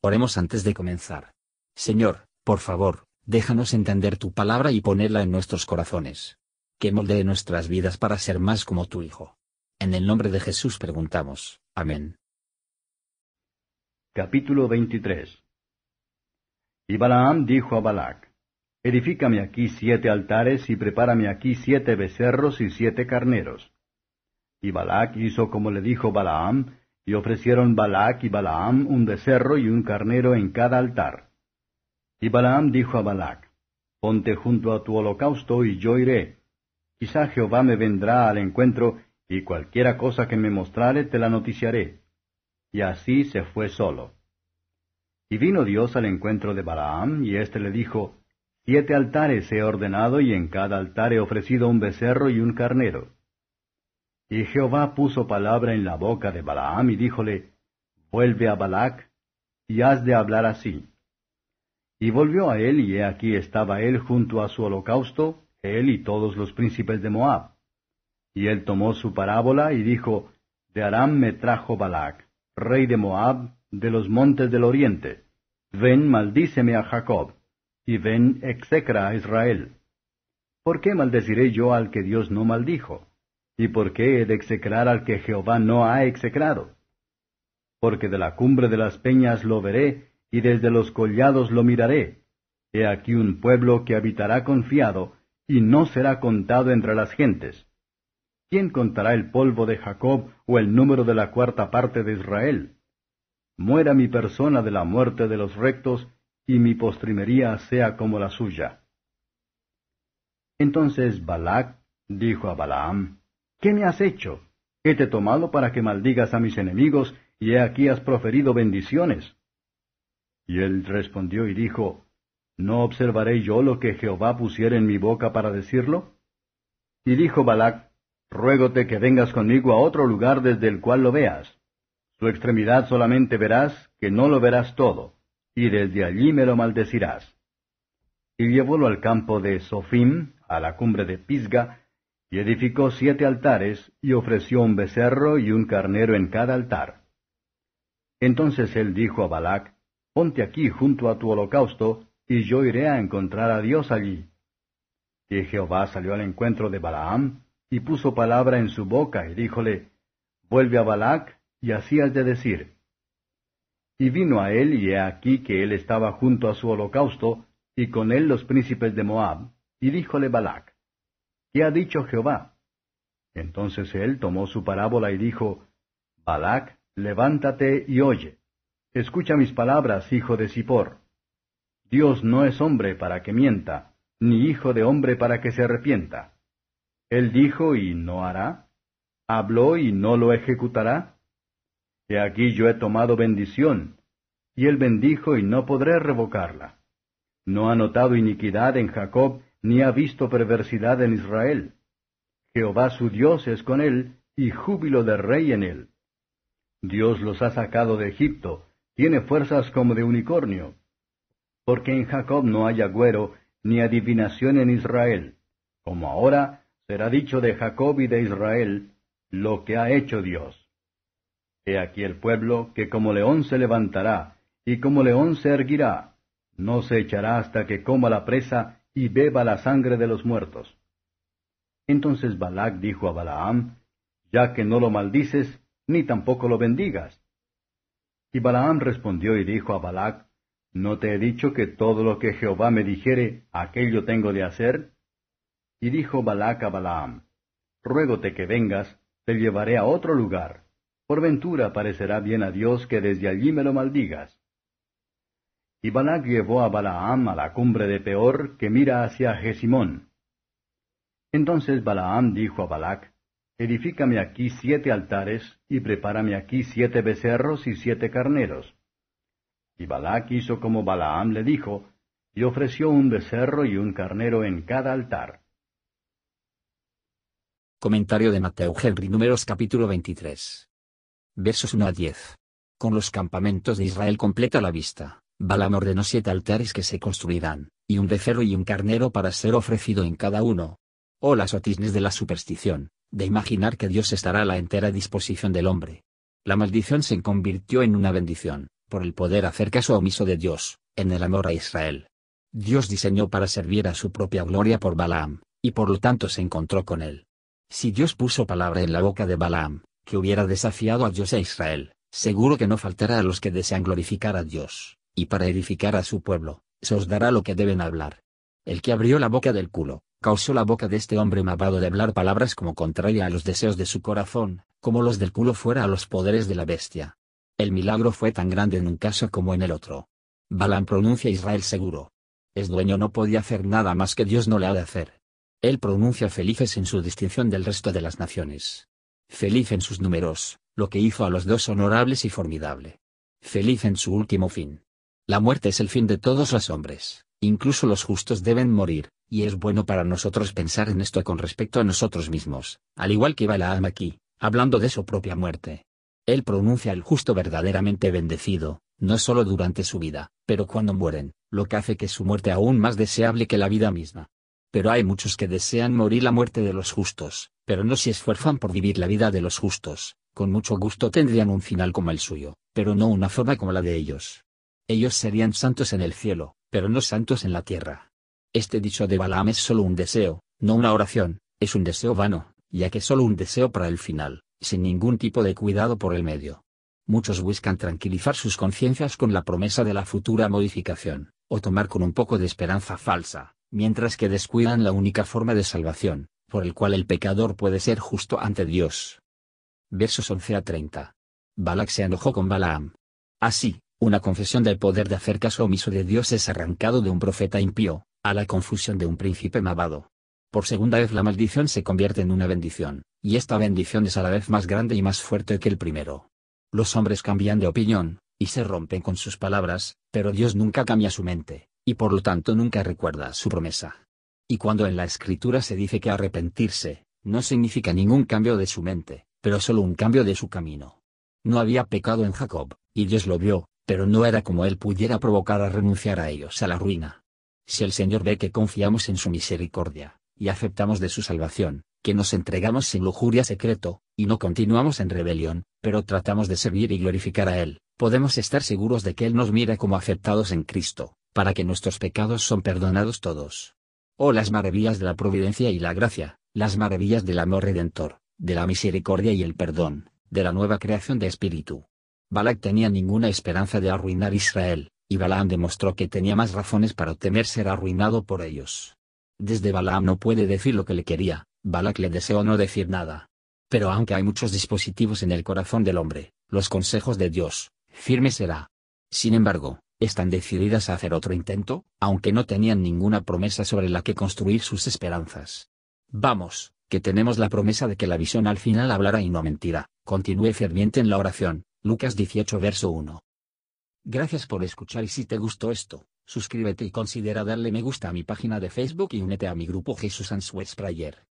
Oremos antes de comenzar. Señor, por favor, déjanos entender tu palabra y ponerla en nuestros corazones. Que moldee nuestras vidas para ser más como tu Hijo. En el nombre de Jesús preguntamos. Amén. Capítulo 23 Y Balaam dijo a Balac, Edifícame aquí siete altares y prepárame aquí siete becerros y siete carneros. Y Balac hizo como le dijo Balaam, y ofrecieron Balac y Balaam un becerro y un carnero en cada altar. Y Balaam dijo a Balac, Ponte junto a tu holocausto y yo iré. Quizá Jehová me vendrá al encuentro, y cualquiera cosa que me mostrare te la noticiaré. Y así se fue solo. Y vino Dios al encuentro de Balaam, y éste le dijo, Siete altares he ordenado, y en cada altar he ofrecido un becerro y un carnero. Y Jehová puso palabra en la boca de Balaam y díjole, Vuelve a Balac, y has de hablar así. Y volvió a él, y he aquí estaba él junto a su holocausto, él y todos los príncipes de Moab. Y él tomó su parábola y dijo, De Aram me trajo Balac, rey de Moab, de los montes del oriente. Ven, maldíceme a Jacob, y ven, execra a Israel. ¿Por qué maldeciré yo al que Dios no maldijo? ¿Y por qué he de execrar al que Jehová no ha execrado? Porque de la cumbre de las peñas lo veré, y desde los collados lo miraré. He aquí un pueblo que habitará confiado, y no será contado entre las gentes. ¿Quién contará el polvo de Jacob o el número de la cuarta parte de Israel? Muera mi persona de la muerte de los rectos, y mi postrimería sea como la suya. Entonces Balac dijo a Balaam, ¿Qué me has hecho? He te tomado para que maldigas a mis enemigos, y he aquí has proferido bendiciones. Y él respondió y dijo, ¿No observaré yo lo que Jehová pusiera en mi boca para decirlo? Y dijo Balac, Ruégote que vengas conmigo a otro lugar desde el cual lo veas. Su extremidad solamente verás, que no lo verás todo, y desde allí me lo maldecirás. Y llevólo al campo de Sofim, a la cumbre de Pisga, y edificó siete altares, y ofreció un becerro y un carnero en cada altar. Entonces él dijo a Balac, Ponte aquí junto a tu holocausto, y yo iré a encontrar a Dios allí. Y Jehová salió al encuentro de Balaam, y puso palabra en su boca, y díjole, Vuelve a Balac, y así has de decir. Y vino a él, y he aquí que él estaba junto a su holocausto, y con él los príncipes de Moab, y díjole Balac, ¿Qué ha dicho Jehová? Entonces él tomó su parábola y dijo, Balac, levántate y oye. Escucha mis palabras, hijo de Sipor. Dios no es hombre para que mienta, ni hijo de hombre para que se arrepienta. Él dijo y no hará. Habló y no lo ejecutará. He aquí yo he tomado bendición, y él bendijo y no podré revocarla. No ha notado iniquidad en Jacob, ni ha visto perversidad en Israel. Jehová su Dios es con él, y júbilo de rey en él. Dios los ha sacado de Egipto, tiene fuerzas como de unicornio. Porque en Jacob no hay agüero, ni adivinación en Israel. Como ahora será dicho de Jacob y de Israel, lo que ha hecho Dios. He aquí el pueblo que como león se levantará, y como león se erguirá, no se echará hasta que coma la presa y beba la sangre de los muertos. Entonces Balac dijo a Balaam, Ya que no lo maldices, ni tampoco lo bendigas. Y Balaam respondió y dijo a Balac, ¿No te he dicho que todo lo que Jehová me dijere, aquello tengo de hacer? Y dijo Balac a Balaam, Ruégote que vengas, te llevaré a otro lugar. Por ventura parecerá bien a Dios que desde allí me lo maldigas. Y Balac llevó a Balaam a la cumbre de Peor, que mira hacia Gesimón. Entonces Balaam dijo a Balac, Edifícame aquí siete altares, y prepárame aquí siete becerros y siete carneros. Y Balac hizo como Balaam le dijo, y ofreció un becerro y un carnero en cada altar. Comentario de Mateo Henry Números capítulo 23. Versos 1 a 10. Con los campamentos de Israel completa la vista. Balaam ordenó siete altares que se construirán, y un becerro y un carnero para ser ofrecido en cada uno. Oh las otisnes de la superstición, de imaginar que Dios estará a la entera disposición del hombre. La maldición se convirtió en una bendición, por el poder hacer caso omiso de Dios, en el amor a Israel. Dios diseñó para servir a su propia gloria por Balaam, y por lo tanto se encontró con él. Si Dios puso palabra en la boca de Balaam, que hubiera desafiado a Dios e Israel, seguro que no faltará a los que desean glorificar a Dios, y para edificar a su pueblo, se os dará lo que deben hablar. El que abrió la boca del culo, causó la boca de este hombre malvado de hablar palabras como contraria a los deseos de su corazón, como los del culo fuera a los poderes de la bestia. El milagro fue tan grande en un caso como en el otro. Balaam pronuncia Israel seguro. Es dueño no podía hacer nada más que Dios no le ha de hacer. Él pronuncia felices en su distinción del resto de las naciones. Feliz en sus números, lo que hizo a los dos honorables y formidable. Feliz en su último fin. La muerte es el fin de todos los hombres, incluso los justos deben morir, y es bueno para nosotros pensar en esto con respecto a nosotros mismos, al igual que Balaam aquí, hablando de su propia muerte. Él pronuncia al justo verdaderamente bendecido, no solo durante su vida, pero cuando mueren, lo que hace que su muerte aún más deseable que la vida misma. Pero hay muchos que desean morir la muerte de los justos, pero no se esfuerzan por vivir la vida de los justos, con mucho gusto tendrían un final como el suyo, pero no una forma como la de ellos. Ellos serían santos en el cielo, pero no santos en la tierra. Este dicho de Balaam es solo un deseo, no una oración, es un deseo vano, ya que solo un deseo para el final, sin ningún tipo de cuidado por el medio. Muchos buscan tranquilizar sus conciencias con la promesa de la futura modificación, o tomar con un poco de esperanza falsa, mientras que descuidan la única forma de salvación, por el cual el pecador puede ser justo ante Dios. Versos 11 a 30. Balak se enojó con Balaam. Así, una confesión del poder de hacer caso omiso de Dios es arrancado de un profeta impío, a la confusión de un príncipe malvado. Por segunda vez la maldición se convierte en una bendición, y esta bendición es a la vez más grande y más fuerte que el primero. Los hombres cambian de opinión, y se rompen con sus palabras, pero Dios nunca cambia su mente, y por lo tanto nunca recuerda su promesa. Y cuando en la escritura se dice que arrepentirse, no significa ningún cambio de su mente, pero solo un cambio de su camino. No había pecado en Jacob, y Dios lo vio, pero no era como él pudiera provocar a renunciar a ellos a la ruina. Si el Señor ve que confiamos en su misericordia, y aceptamos de su salvación, que nos entregamos sin lujuria secreto, y no continuamos en rebelión, pero tratamos de servir y glorificar a Él, podemos estar seguros de que Él nos mira como aceptados en Cristo, para que nuestros pecados son perdonados todos. Oh las maravillas de la providencia y la gracia, las maravillas del amor redentor, de la misericordia y el perdón, de la nueva creación de espíritu, Balak tenía ninguna esperanza de arruinar Israel, y Balaam demostró que tenía más razones para temer ser arruinado por ellos. Desde Balaam no puede decir lo que le quería, Balak le deseó no decir nada. Pero aunque hay muchos dispositivos en el corazón del hombre, los consejos de Dios, firme será. Sin embargo, están decididas a hacer otro intento, aunque no tenían ninguna promesa sobre la que construir sus esperanzas. Vamos, que tenemos la promesa de que la visión al final hablará y no mentirá, continúe ferviente en la oración, Lucas 18 verso 1. Gracias por escuchar y si te gustó esto, suscríbete y considera darle me gusta a mi página de Facebook y únete a mi grupo Jesús Answers Prayer.